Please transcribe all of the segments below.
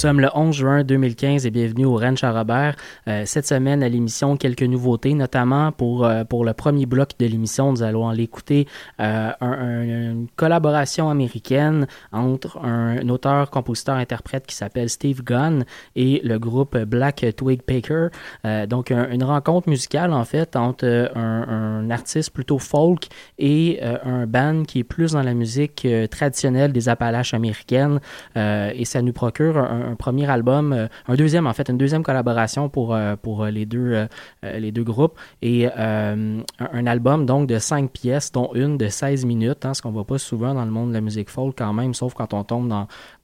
Sommes le 11 juin 2015 et bienvenue au Ranch à Robert. Euh, cette semaine à l'émission, quelques nouveautés, notamment pour, euh, pour le premier bloc de l'émission, nous allons aller écouter euh, un- un- une collaboration américaine entre un, auteur, compositeur, interprète qui s'appelle Steve Gunn et le groupe Black Twig Packer. Euh, donc un- une rencontre musicale en fait entre euh, un, artiste plutôt folk et euh, un band qui est plus dans la musique traditionnelle des Appalaches américaines et ça nous procure un, un premier album, euh, un deuxième en fait, une deuxième collaboration pour euh, euh, les deux groupes et un, album donc de cinq pièces dont une de 16 minutes, hein, ce qu'on voit pas souvent dans le monde de la musique folk quand même, sauf quand on tombe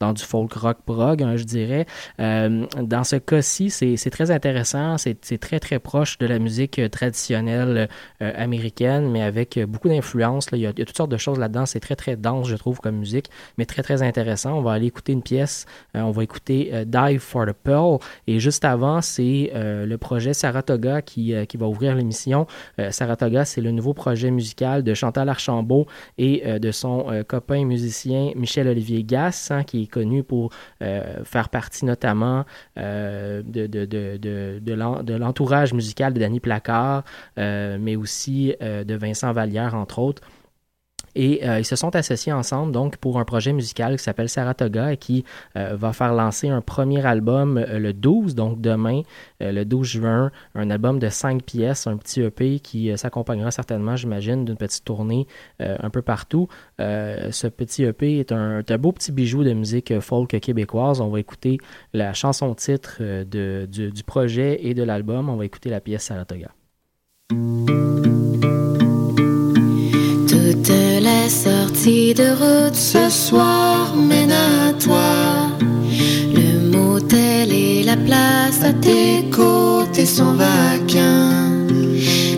dans du folk rock prog, hein, je dirais. Dans ce cas-ci, c'est très intéressant, c'est très très proche de la musique traditionnelle américaine, mais avec beaucoup d'influence. Il, y a- toutes sortes de choses là-dedans. C'est très très dense, je trouve, comme musique, mais très très intéressant. On va aller écouter une pièce. on va écouter euh, Dive for the Pearl. Et juste avant, c'est euh, le projet Saratoga qui, euh, va ouvrir l'émission. Saratoga, c'est le nouveau projet musical de Chantal Archambault et de son copain musicien Michel-Olivier Gass, hein, qui est connu pour faire partie notamment de, de, de, de, de l'en- de l'entourage musical de Danny Placard, mais aussi de Vincent Vallière, entre autres. Et euh, ils se sont associés ensemble donc pour un projet musical qui s'appelle Saratoga et qui euh, va faire lancer un premier album euh, le 12, donc demain, le 12 juin, un album de cinq pièces, un petit EP qui s'accompagnera certainement, j'imagine, d'une petite tournée un peu partout. Ce petit EP est un, beau petit bijou de musique folk québécoise. On va écouter la chanson titre de, du, du projet et de l'album. On va écouter la pièce Saratoga. De route ce soir mènent à toi. Le motel et la place à tes côtés sont vacants.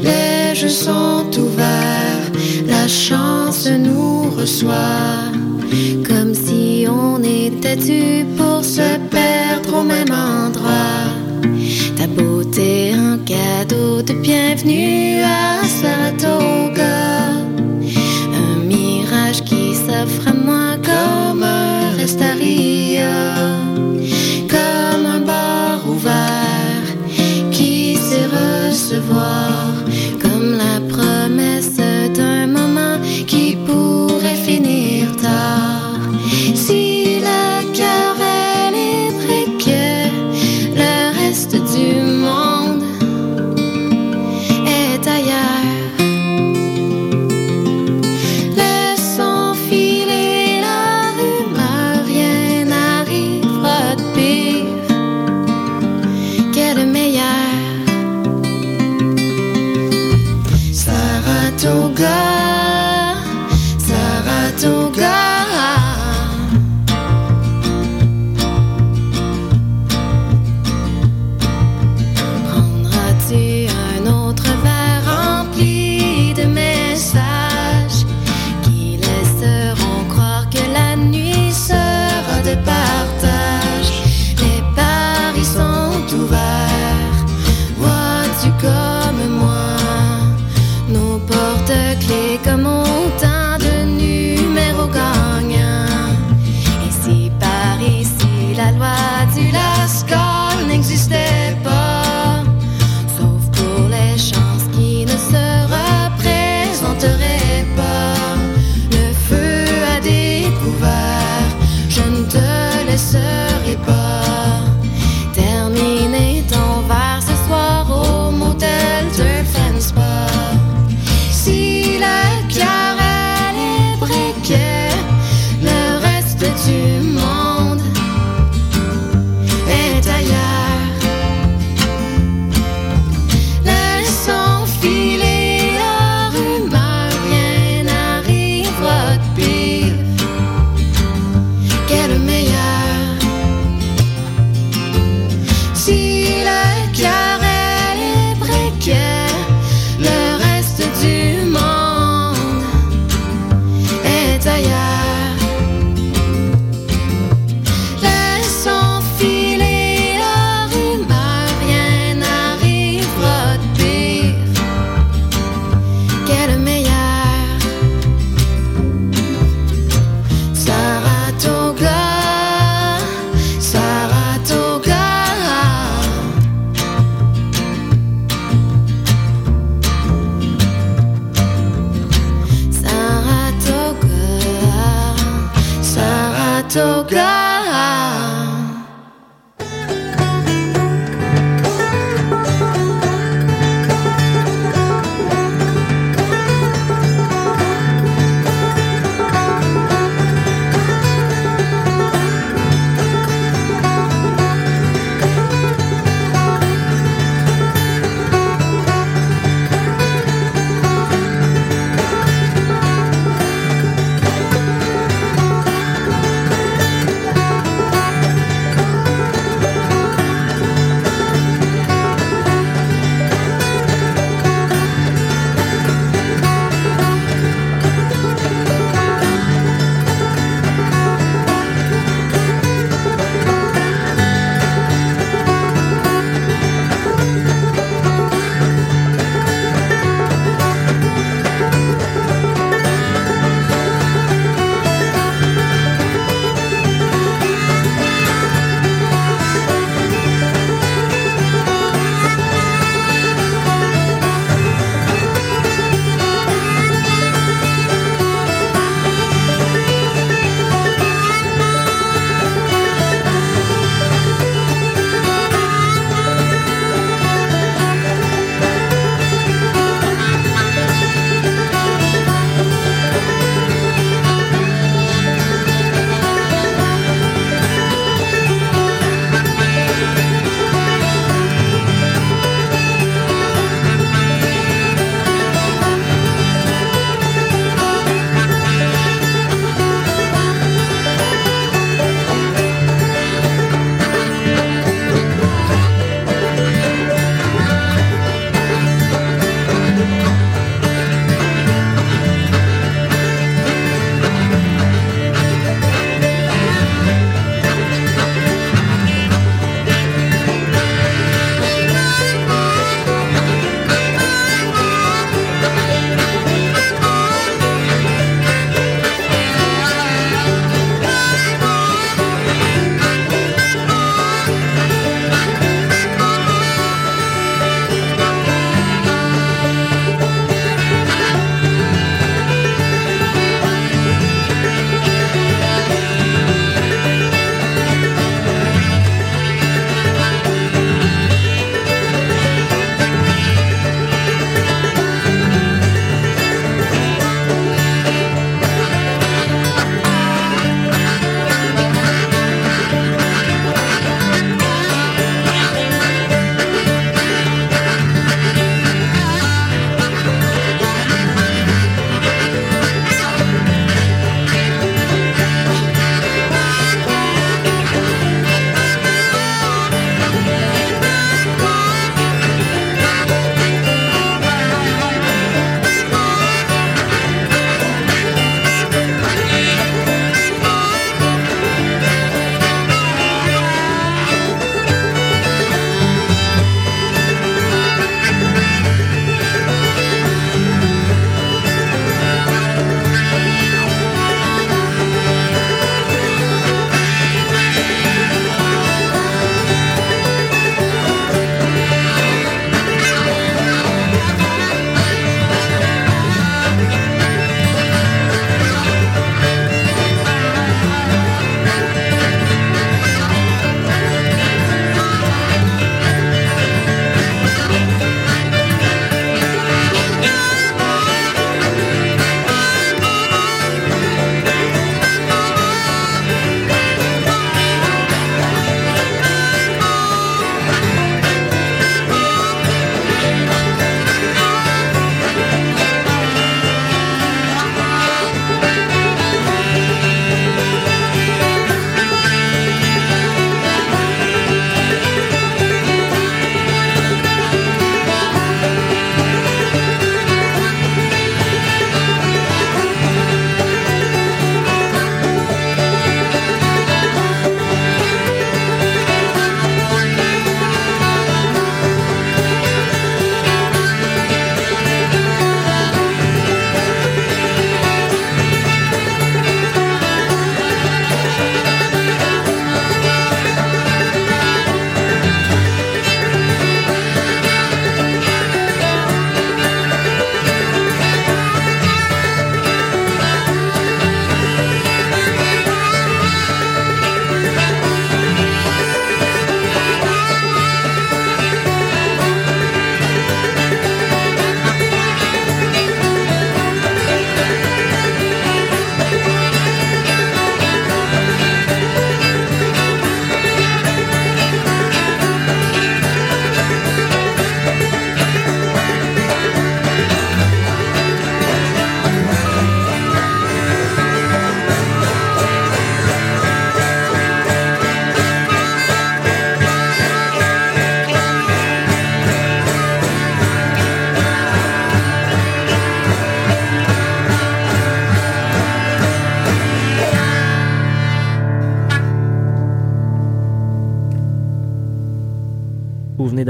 Les jeux sont ouverts, la chance nous reçoit. Comme si on était dû pour se perdre au même endroit. Ta beauté, un cadeau de bienvenue à Saratoga.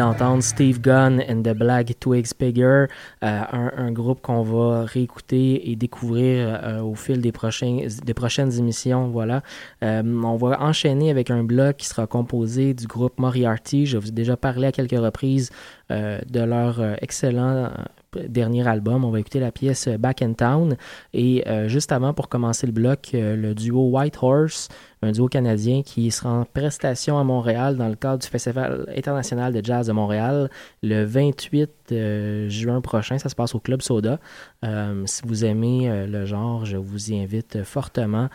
D'entendre Steve Gunn and the Black Twigs Pigger, euh, un, groupe qu'on va réécouter et découvrir euh, au fil des, prochains, des prochaines émissions. Voilà. Euh, on va enchaîner avec un bloc qui sera composé du groupe Moriarty. Je vous ai déjà parlé à quelques reprises de leur excellent dernier album. On va écouter la pièce Back in Town. Et juste avant, pour commencer le bloc, le duo White Horse un duo canadien qui sera en prestation à Montréal dans le cadre du Festival international de jazz de Montréal le 28 euh, juin prochain. Ça se passe au Club Soda. Euh, si vous aimez euh, le genre, je vous y invite fortement.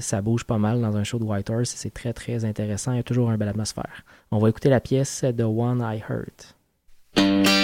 ça bouge pas mal dans un show de White Horse. C'est très, très intéressant. Il y a toujours une belle atmosphère. On va écouter la pièce The One I Heard.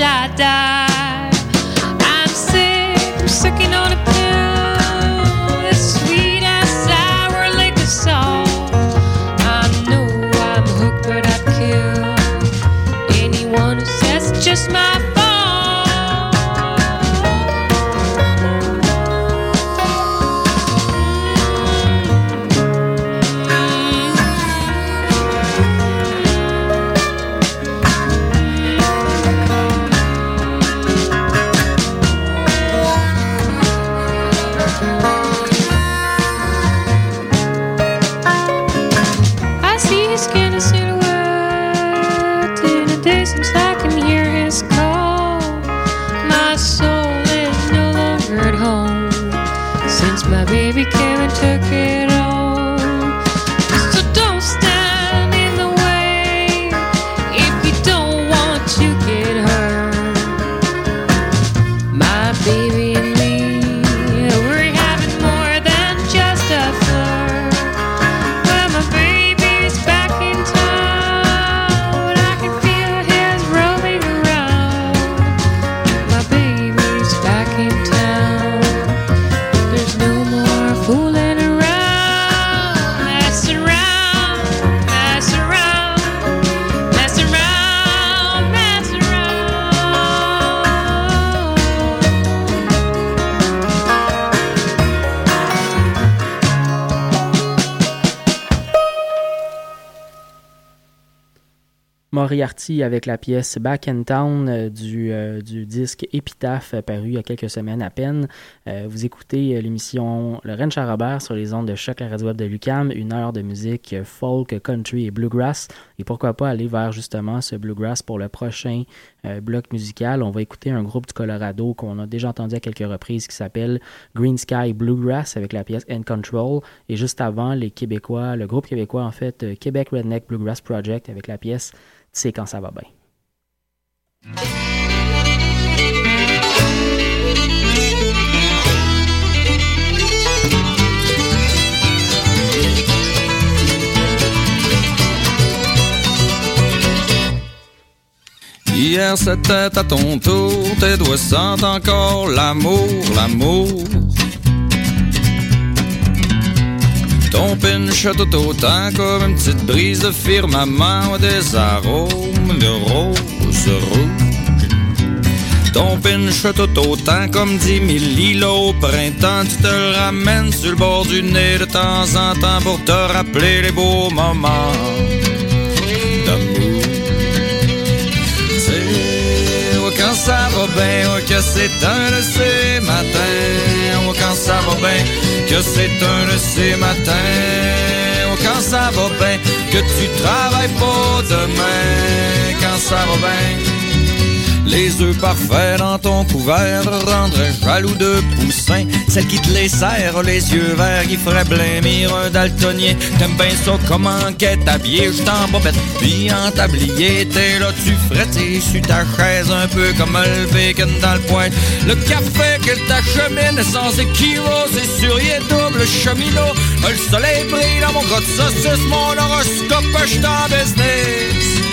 Shaddai. Avec la pièce Back in Town euh, du, euh, du disque Épitaphe euh, paru il y a quelques semaines à peine. Vous écoutez l'émission Le Rennes Charrobert sur les ondes de choc la radio web de Lucam, une heure de musique folk, country et bluegrass. Et pourquoi pas aller vers justement ce bluegrass pour le prochain bloc musical. On va écouter un groupe du Colorado qu'on a déjà entendu à quelques reprises qui s'appelle Green Sky Bluegrass avec la pièce In Control. Et juste avant, les Québécois, le groupe québécois en fait, Québec Redneck Bluegrass Project avec la pièce sais quand ça va bien. Hier c'était à ton tour, tes doigts sentent encore l'amour, l'amour. Ton pinch tout autant comme une petite brise de firmament des arômes de rose rouge. Ton pinch tout autant comme dix mille lilos au printemps, tu te le ramènes sur le bord du nez de temps en temps pour te rappeler les beaux moments quand ça va bien, oh, que c'est un de ces matins. Quand ça va bien, que c'est un de ces matins. Oh, quand ça va bien, que tu travailles pas demain. Quand ça va bien. Les œufs parfaits dans ton couvert rendraient jaloux de poussin. Celle qui te les serre, les yeux verts, qui ferait blêmir un daltonien. T'aimes bien ça comment qu'est habillé, juste en bobette, puis en tablier. T'es là, tu frettes sur ta chaise, un peu comme le bacon dans le poing. Le café que t'achemine est sans équivoque, c'est sur y double cheminot. Le soleil brille dans mon gros de saucisse, mon horoscope, je suis en business.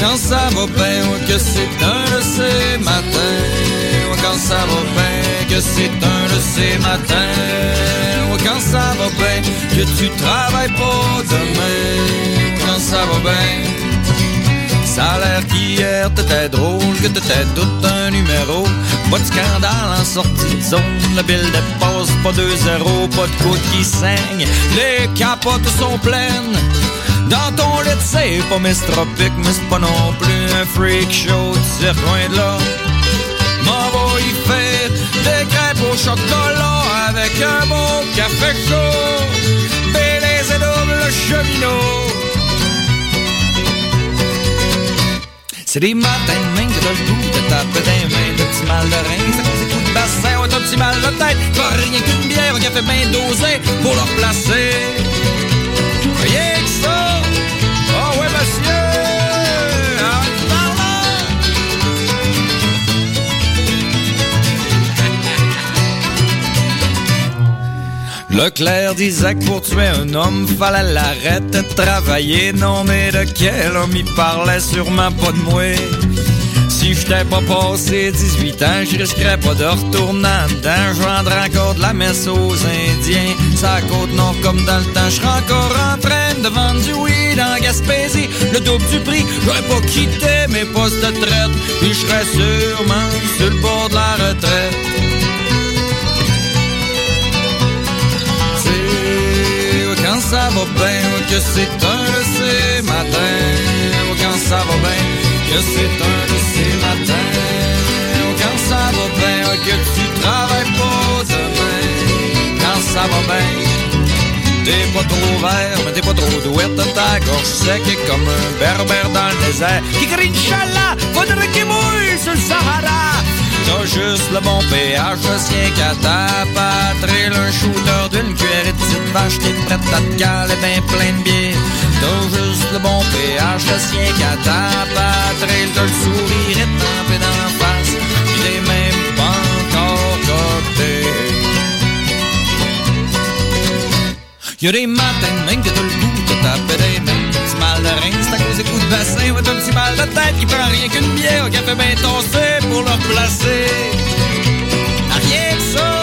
Quand ça va bien, que c'est un de ces matins. Quand ça va bien, que c'est un de ces matins. Quand ça va bien, que tu travailles pas demain. Quand ça va bien. Ça a l'air qu'hier t'étais drôle, que t'étais tout un numéro. Pas de scandale en sortie de zone, la bille dépasse pas 2-0, pas de côte qui saigne. Les capotes sont pleines. Dans ton lit, c'est pas Miss Tropic, mais c'est pas non plus un freak show, tu sais, loin de là. M'en va y faire des crêpes au chocolat avec un bon café chaud. Bélez et double cheminot. C'est des matins de main que t'as le goût de taper des mains, de petits mal de rein, ça cause des coups de bassin, ouais, un petit mal de tête, pas rien qu'une bière, un café bien dosé pour le replacer. Rien que ça. Oh ouais, monsieur. Par. Leclerc disait que pour tuer un homme, fallait l'arrêter de travailler. Non, mais de quel homme il parlait sûrement pas de moi. Si j'étais pas passé 18 ans, je risquerais pas de retourner dedans. Je vendrais encore de la messe aux Indiens. Ça côte nord comme dans le temps. Je encore en train de vendre du weed en Gaspésie. Le double du prix, j'aurais pas quitté mes postes de traite. Puis je serais sûrement sur le bord de la retraite. C'est quand ça va bien, que c'est un de ces matins. Quand ça va bien, que c'est un de ces matins. Quand ça va bien, que tu travailles pas ça va bien, t'es pas trop vert, mais t'es pas trop douette. Ta gorge sec comme un berbère dans le désert. Qui crie Inch'Allah, faudrait qu'il mouille sur le Sahara. T'as juste le bon péage, je qu'à ta patrie. Un shooter d'une cuillerée de petite vache, t'es prête à te caler ben plein de bière. T'as juste le bon péage, je qu'à ta patrie. T'as le sourire étampé dans la face, il est même Y'a des matins même que t'as le goût de taper des mains. Petit mal de rein, c'est à cause des coups de bassin. Ouais, t'as un petit mal de tête qui prend rien qu'une bière au café bien tossé pour le replacer. Ah, rien que ça.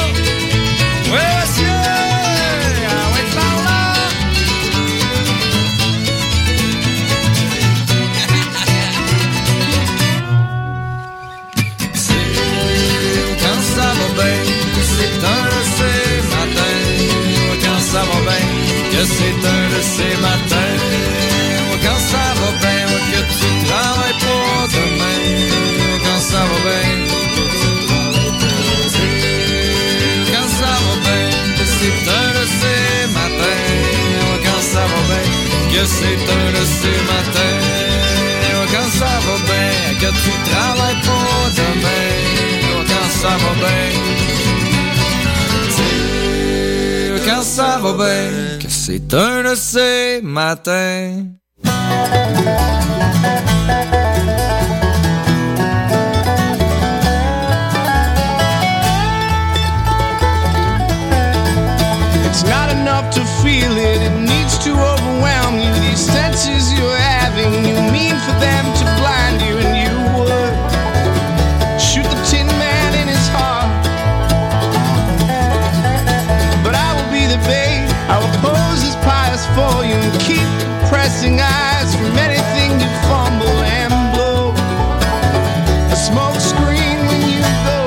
Ces matins. Quand ça va bien, que tu travailles pas demain. Quand ça va bien, quand ça va bien, que c'est un de ces matins. Quand ça va bien, que c'est un de ces matins. Quand ça va bien, que tu travailles pas demain. Quand ça va bien. Quand ça va bien, que c'est un de ces matins. It's not enough to feel it, it needs to overwhelm you. These senses you're having, you mean for them for you and keep pressing eyes from anything you fumble and blow. A smoke screen when you go.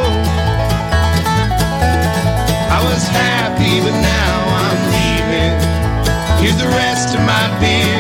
I was happy, but now I'm leaving. Here's the rest of my beer.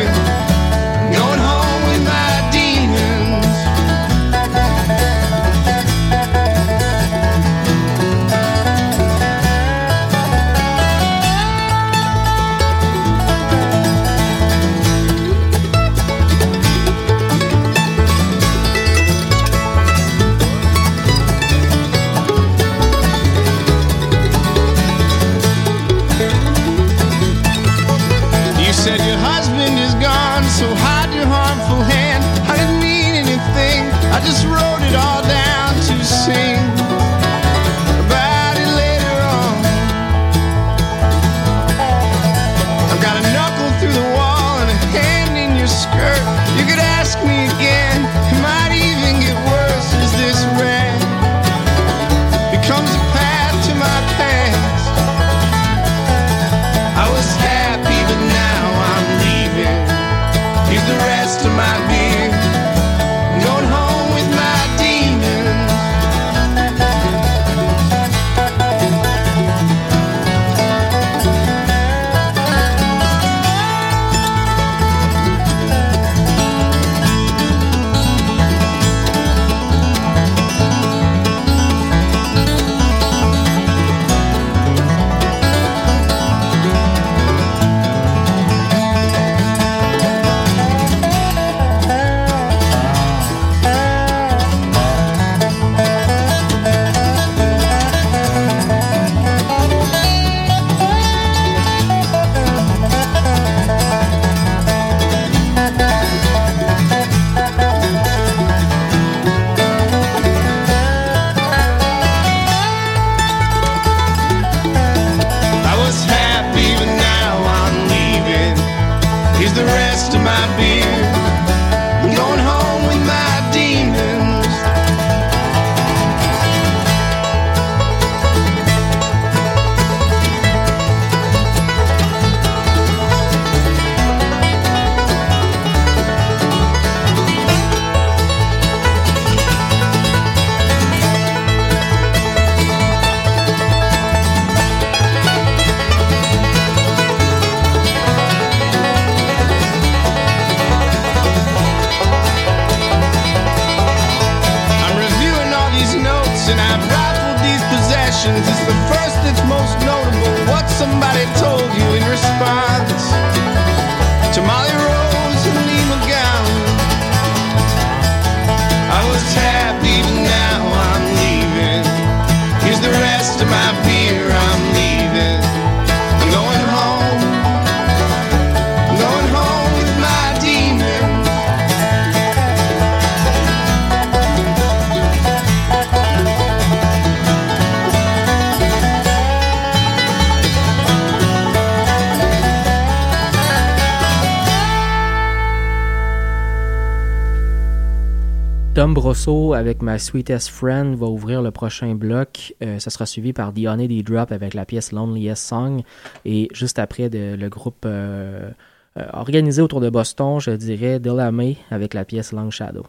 Tom Brosso avec My Sweetest Friend va ouvrir le prochain bloc. Euh, ça sera suivi par The Honey Drop avec la pièce Loneliest Song. Et juste après, le groupe euh, euh, organisé autour de Boston, je dirais Delamay avec la pièce Long Shadow.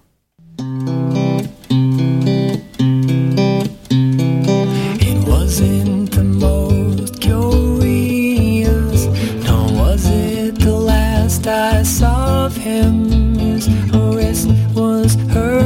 Him. His was hurt,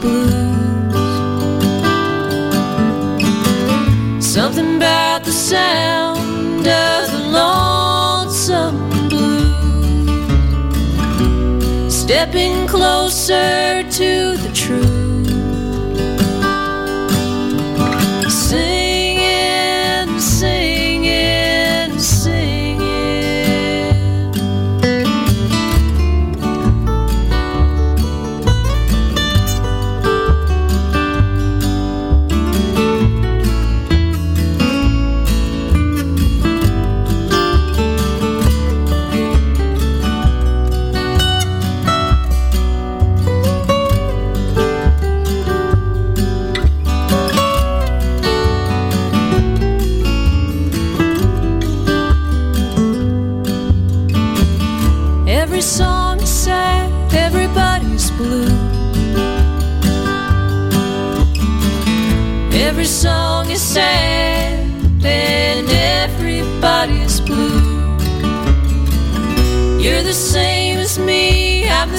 blues. Something about the sound of the lonesome blues. Stepping closer to the truth.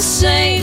the same.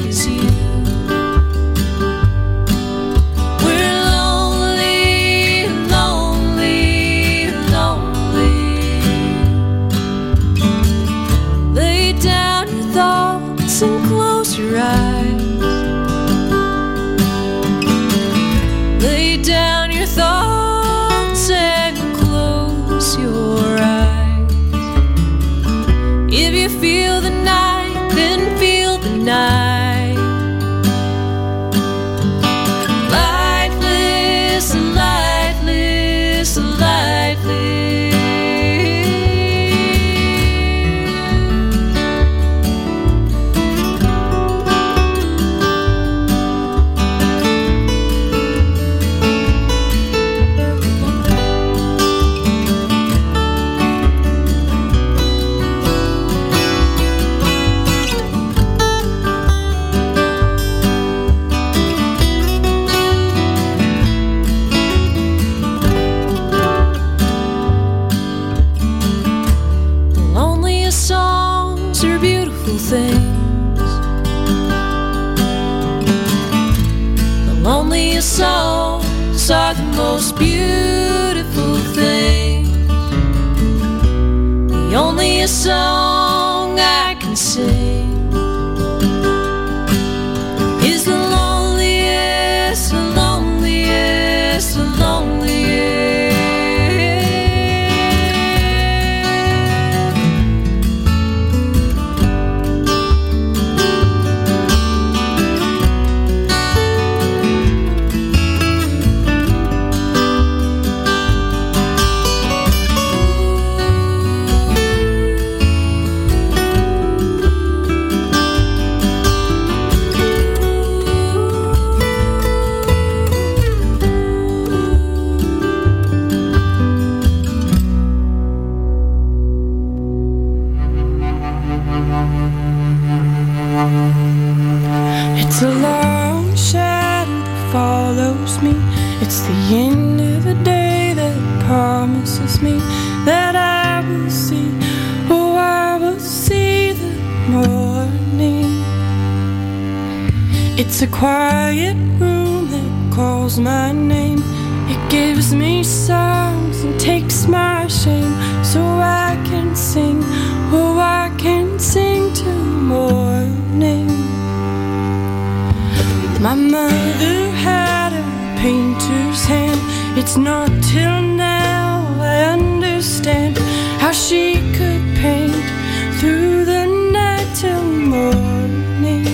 promises me that I will see, oh, I will see the morning. It's a quiet room that calls my name. It gives me songs and takes my shame so I can sing, oh, I can sing till morning. My mother had a painter's hand. It's not till till morning.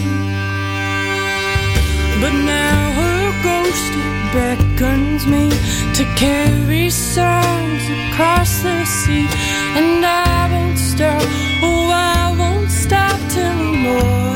But now her ghost beckons me to carry songs across the sea, and I won't stop. Oh, I won't stop till morning.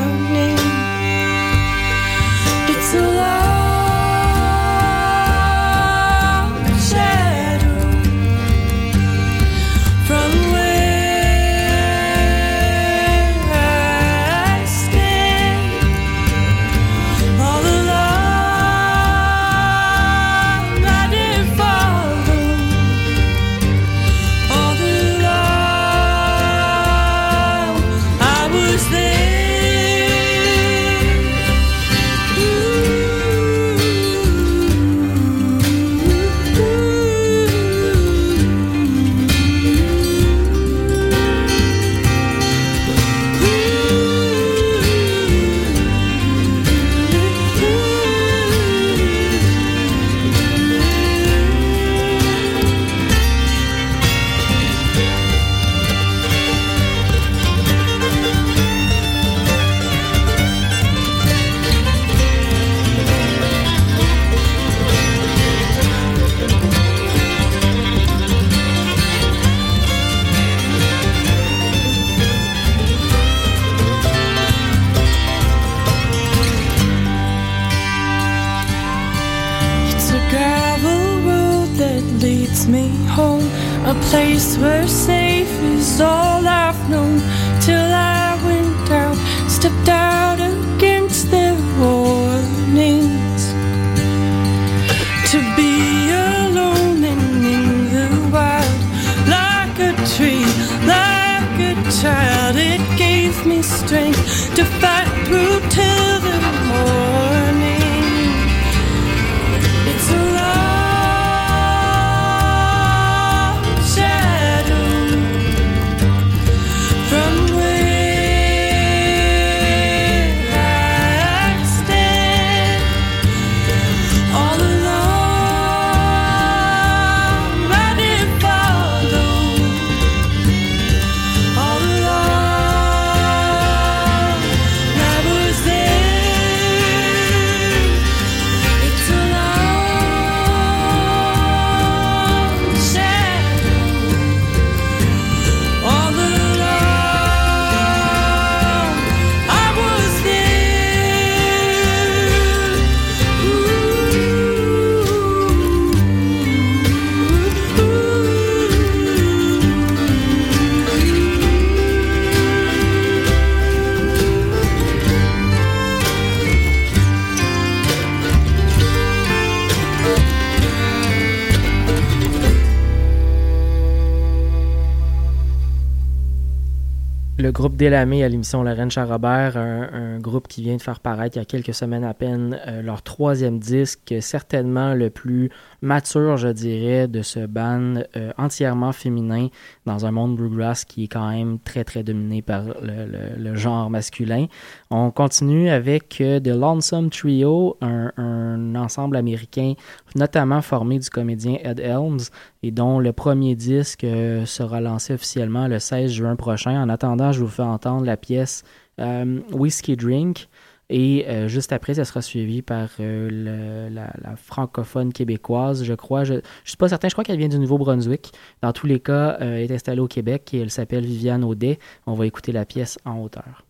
Le groupe Délamé à l'émission Lorraine Charrobert, un, un groupe qui vient de faire paraître il y a quelques semaines à peine euh, leur troisième disque, certainement le plus mature, je dirais, de ce band euh, entièrement féminin dans un monde bluegrass qui est quand même très très dominé par le, genre masculin. On continue avec euh, The Lonesome Trio, un ensemble américain notamment formé du comédien Ed Helms et dont le premier disque euh, sera lancé officiellement le 16 juin prochain. En attendant, je vous fais entendre la pièce euh, Whiskey Drink. Et euh, juste après, ça sera suivi par la, la francophone québécoise, je crois. Je ne suis pas certain, je crois qu'elle vient du Nouveau-Brunswick. Dans tous les cas, elle est installée au Québec et elle s'appelle Viviane Audet. On va écouter la pièce en hauteur.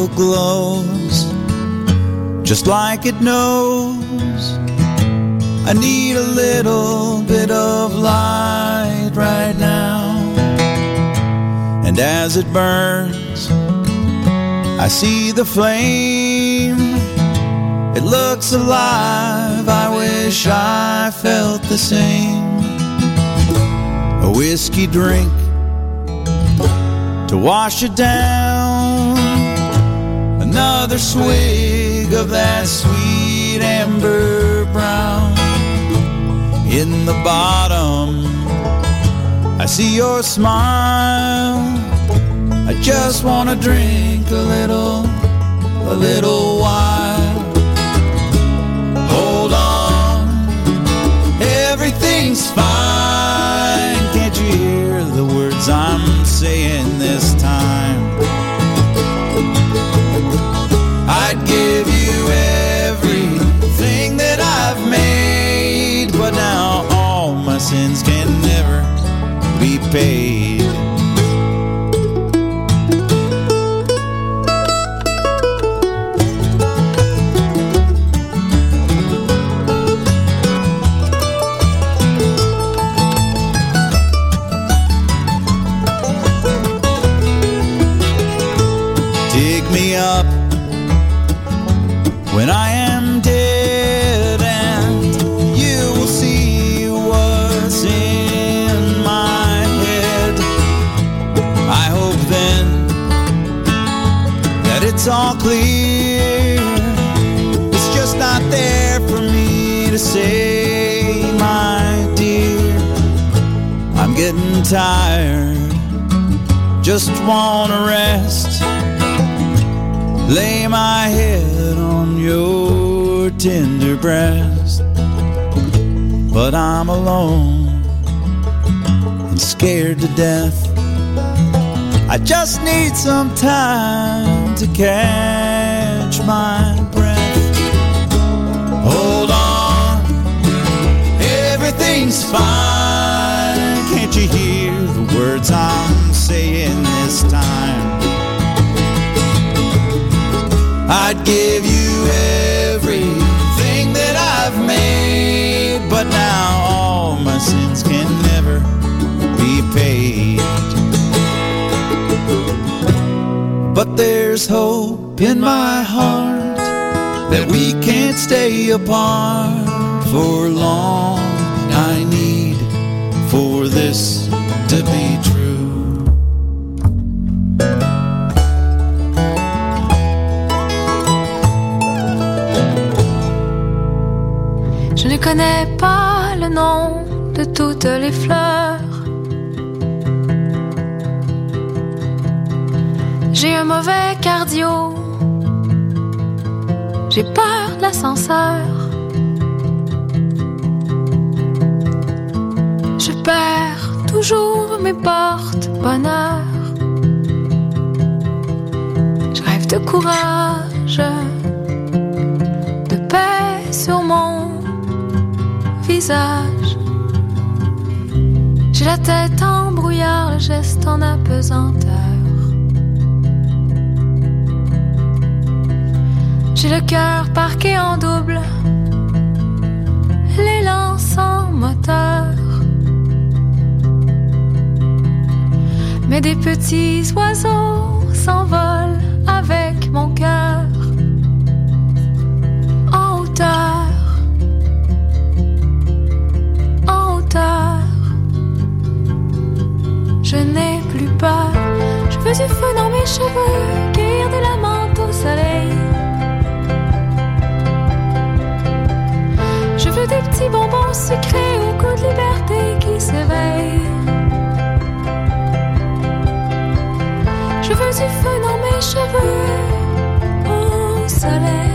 Candle glows just like it knows. I need a little bit of light right now. And as it burns, I see the flame. It looks alive. I wish I felt the same. A whiskey drink to wash it down. Another swig of that sweet amber brown. In the bottom, I see your smile. I just wanna drink a little, a little while. can. There's hope in my heart that we can't stay apart for long. I need for this to be true. Je ne connais pas le nom de toutes les fleurs. J'ai un mauvais cardio. J'ai peur de l'ascenseur. Je perds toujours mes portes bonheur. Je rêve de courage, de paix sur mon visage. J'ai la tête en brouillard, le geste en apesanteur. J'ai le cœur parqué en double, l'élan sans moteur. Mais des petits oiseaux s'envolent avec mon cœur en hauteur. en hauteur. Je n'ai plus peur. Je veux du feu dans mes cheveux, cueillir de la menthe au soleil. Petits bonbons sucrés au goût de liberté qui s'éveille. Je veux du feu dans mes cheveux au soleil.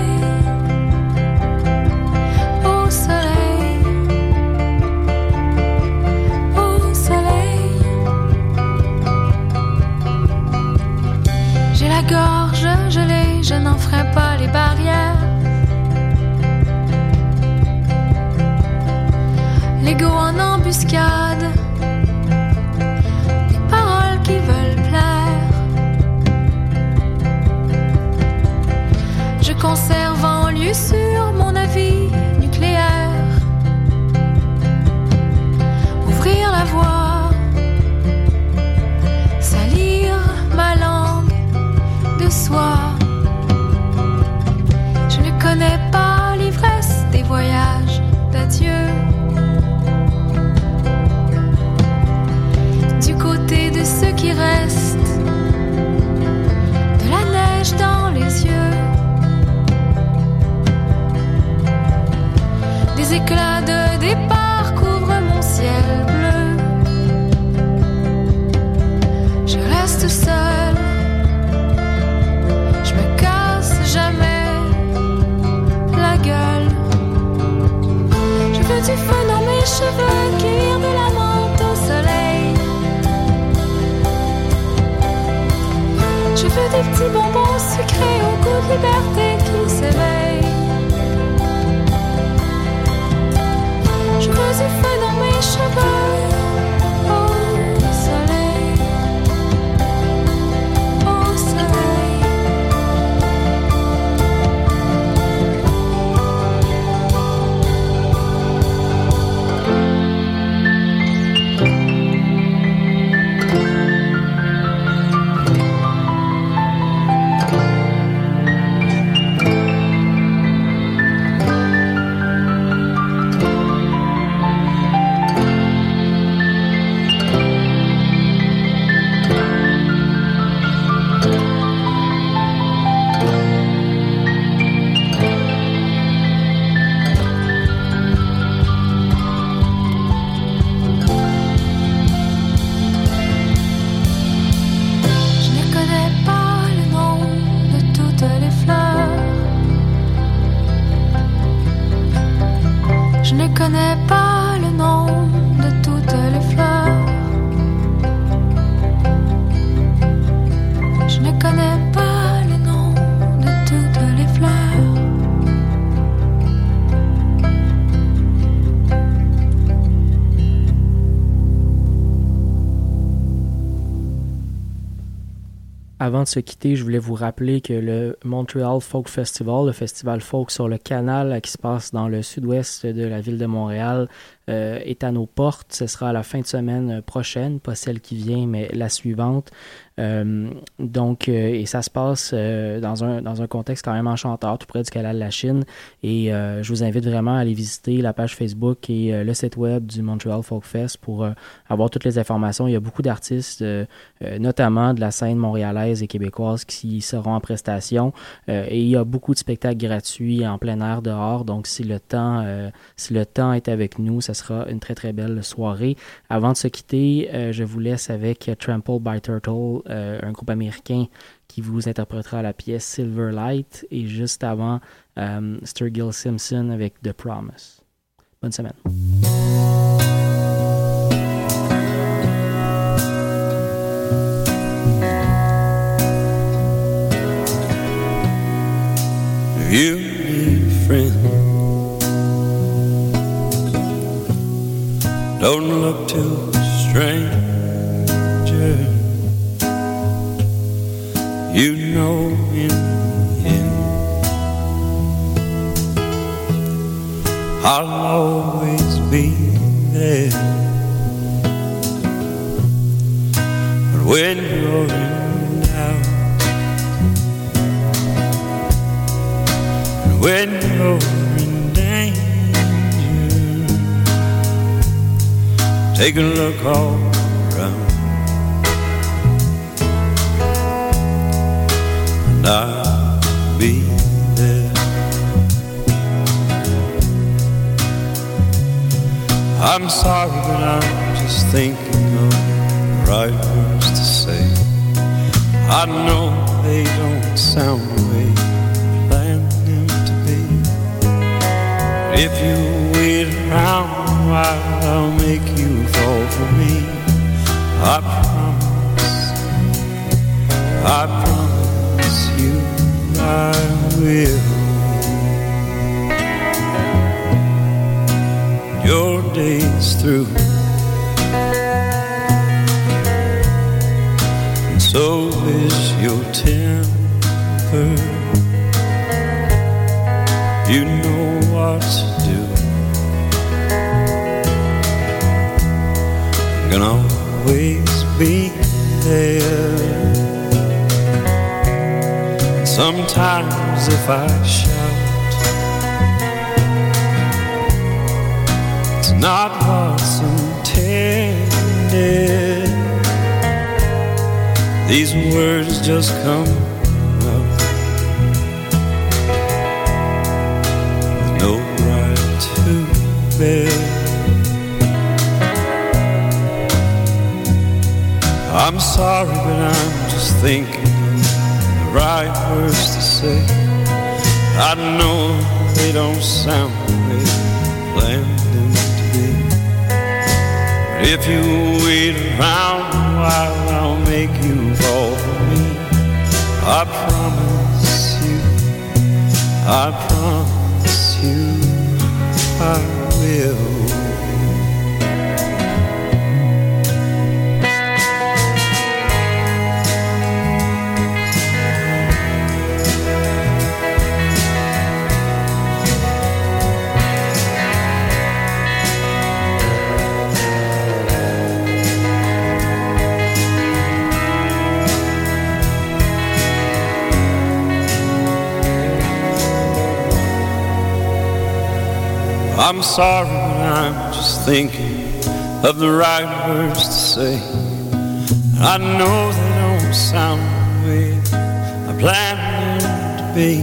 De se quitter, je voulais vous rappeler que le Montreal Folk Festival, le festival folk sur le canal qui se passe dans le sud-ouest de la ville de Montréal, euh, est à nos portes. Ce sera à la fin de semaine prochaine, pas celle qui vient, mais la suivante. Euh, donc, euh, et ça se passe euh, dans, un, dans un contexte quand même enchanteur, tout près du canal de la Chine. Et euh, je vous invite vraiment à aller visiter la page Facebook et euh, le site web du Montreal Folk Fest pour euh, avoir toutes les informations. Il y a beaucoup d'artistes, euh, euh, notamment de la scène montréalaise et québécoise, qui seront en prestation. Euh, et il y a beaucoup de spectacles gratuits en plein air dehors. Donc, si le temps, euh, si le temps est avec nous, ça sera une très très belle soirée. Avant de se quitter, euh, je vous laisse avec Trample by Turtle, euh, un groupe américain qui vous interprétera la pièce Silver Light et juste avant euh, Sturgill Simpson avec The Promise. Bonne semaine. Look to call Sometimes if I shout, it's not what's intended. These words just come out no right to bear. I'm sorry, but I'm just thinking right words to say. I know they don't sound the way I planned them to be. But if you wait around while, I'll make you fall for me. I promise you, I promise you, I will. I'm sorry, but I'm just thinking of the right words to say. I know they don't sound the way I planned them to be.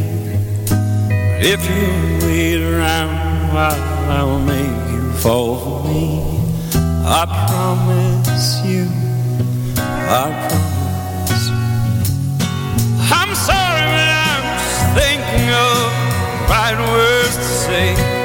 But if you wait around while I will make you fall for me, I promise you, I promise. I'm sorry, but I'm just thinking of the right words to say.